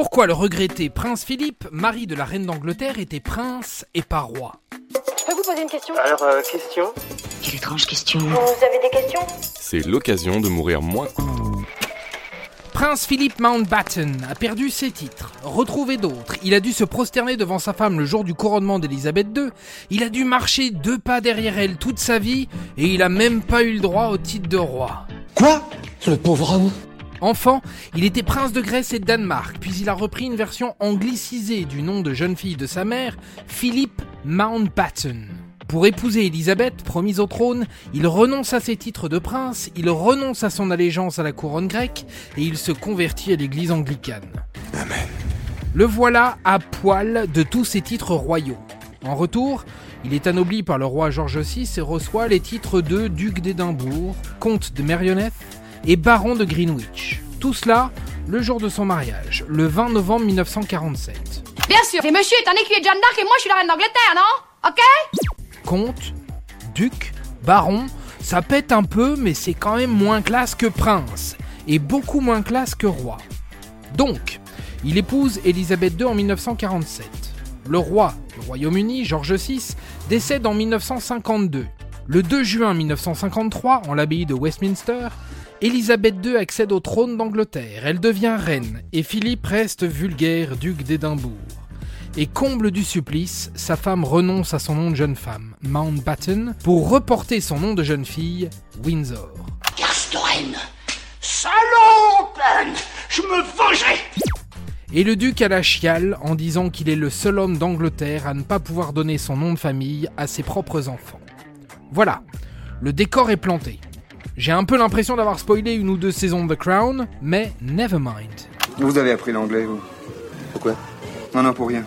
Pourquoi le regretté prince Philippe, mari de la reine d'Angleterre, était prince et pas roi Je peux vous poser une question Alors, euh, question Quelle étrange question. Vous avez des questions C'est l'occasion de mourir moins. Prince Philippe Mountbatten a perdu ses titres, retrouvé d'autres. Il a dû se prosterner devant sa femme le jour du couronnement d'Élisabeth II. Il a dû marcher deux pas derrière elle toute sa vie et il a même pas eu le droit au titre de roi. Quoi? Le pauvre homme? Enfant, il était prince de Grèce et de Danemark, puis il a repris une version anglicisée du nom de jeune fille de sa mère, Philippe Mountbatten. Pour épouser Élisabeth, promise au trône, il renonce à ses titres de prince, il renonce à son allégeance à la couronne grecque et il se convertit à l'église anglicane. Amen. Le voilà à poil de tous ses titres royaux. En retour, il est anobli par le roi George VI et reçoit les titres de duc d'Édimbourg, comte de Merioneth et baron de Greenwich. Tout cela le jour de son mariage, le 20 novembre 1947. Bien sûr, et monsieur est un écuyer de Jeanne d'Arc et moi je suis la reine d'Angleterre, non? Ok? Comte, duc, baron, ça pète un peu, mais c'est quand même moins classe que prince, et beaucoup moins classe que roi. Donc, il épouse Élisabeth II en 1947. Le roi du Royaume-Uni, George VI, décède en 1952. Le 2 juin 1953, en l'abbaye de Westminster, Élisabeth II accède au trône d'Angleterre. Elle devient reine, et Philippe reste vulgaire duc d'Édimbourg. Et comble du supplice, sa femme renonce à son nom de jeune femme, Mountbatten, pour reporter son nom de jeune fille, Windsor. Castoren Salope Je me vengerai Et le duc a la chiale en disant qu'il est le seul homme d'Angleterre à ne pas pouvoir donner son nom de famille à ses propres enfants. Voilà, le décor est planté. J'ai un peu l'impression d'avoir spoilé une ou deux saisons de The Crown, mais never mind. Vous avez appris l'anglais, vous Pourquoi Non, non, pour rien.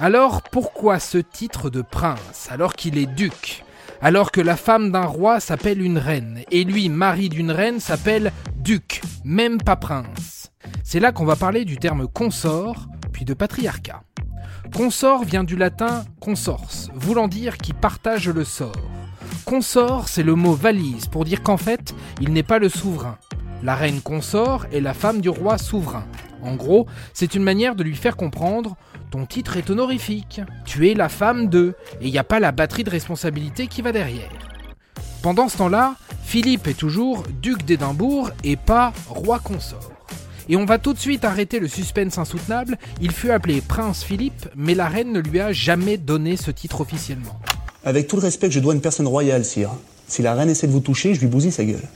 Alors pourquoi ce titre de prince alors qu'il est duc Alors que la femme d'un roi s'appelle une reine et lui, mari d'une reine, s'appelle duc, même pas prince? C'est là qu'on va parler du terme consort, puis de patriarcat. Consort vient du latin consors, voulant dire qui partage le sort. Consort, c'est le mot valise pour dire qu'en fait, il n'est pas le souverain. La reine consort est la femme du roi souverain. En gros, c'est une manière de lui faire comprendre ton titre est honorifique, tu es la femme de, et il n'y a pas la batterie de responsabilité qui va derrière. Pendant ce temps-là, Philippe est toujours duc d'Édimbourg et pas roi consort. Et on va tout de suite arrêter le suspense insoutenable, il fut appelé prince Philippe, mais la reine ne lui a jamais donné ce titre officiellement. Avec tout le respect que je dois à une personne royale, sire, si la reine essaie de vous toucher, je lui bousille sa gueule.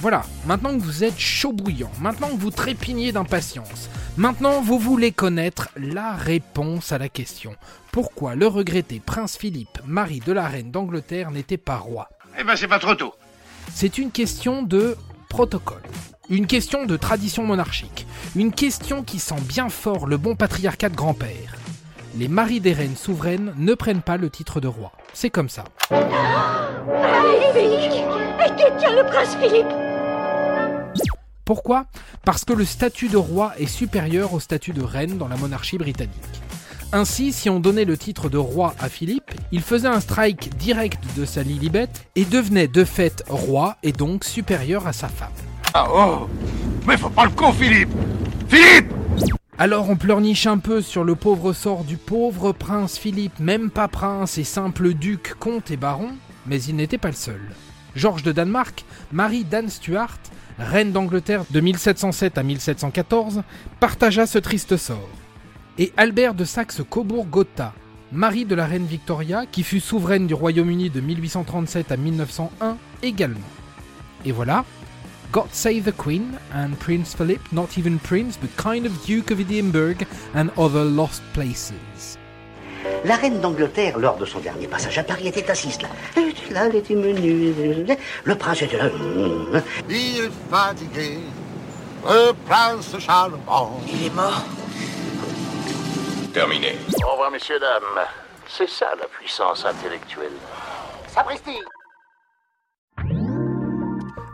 Voilà, maintenant que vous êtes chaud bouillant, maintenant que vous trépignez d'impatience, maintenant vous voulez connaître la réponse à la question. Pourquoi le regretté prince Philippe, mari de la reine d'Angleterre, n'était pas roi? Eh ben, c'est pas trop tôt. C'est une question de protocole. Une question de tradition monarchique. Une question qui sent bien fort le bon patriarcat de grand-père. Les maris des reines souveraines ne prennent pas le titre de roi. C'est comme ça. Pourquoi? Parce que le statut de roi est supérieur au statut de reine dans la monarchie britannique. Ainsi, si on donnait le titre de roi à Philippe, il faisait un strike direct de sa Lilibet et devenait de fait roi et donc supérieur à sa femme. Ah oh Mais faut pas le con, Philippe Philippe Alors on pleurniche un peu sur le pauvre sort du pauvre prince Philippe, même pas prince et simple duc, comte et baron, mais il n'était pas le seul. Georges de Danemark, Marie d'Anne Stuart, reine d'Angleterre de 1707 à 1714, partagea ce triste sort. Et Albert de Saxe-Cobourg-Gotha, mari de la reine Victoria, qui fut souveraine du Royaume-Uni de 1837 à 1901 également. Et voilà, God save the Queen and Prince Philip, not even prince, but kind of Duke of Edinburgh and other lost places. La reine d'Angleterre, lors de son dernier passage à Paris, était assise là. Elle était là, elle était menue. Le prince était là. Il est fatigué, le prince Charlemont. Il est mort. Terminé. Au revoir, messieurs, dames. C'est ça la puissance intellectuelle. Sapristi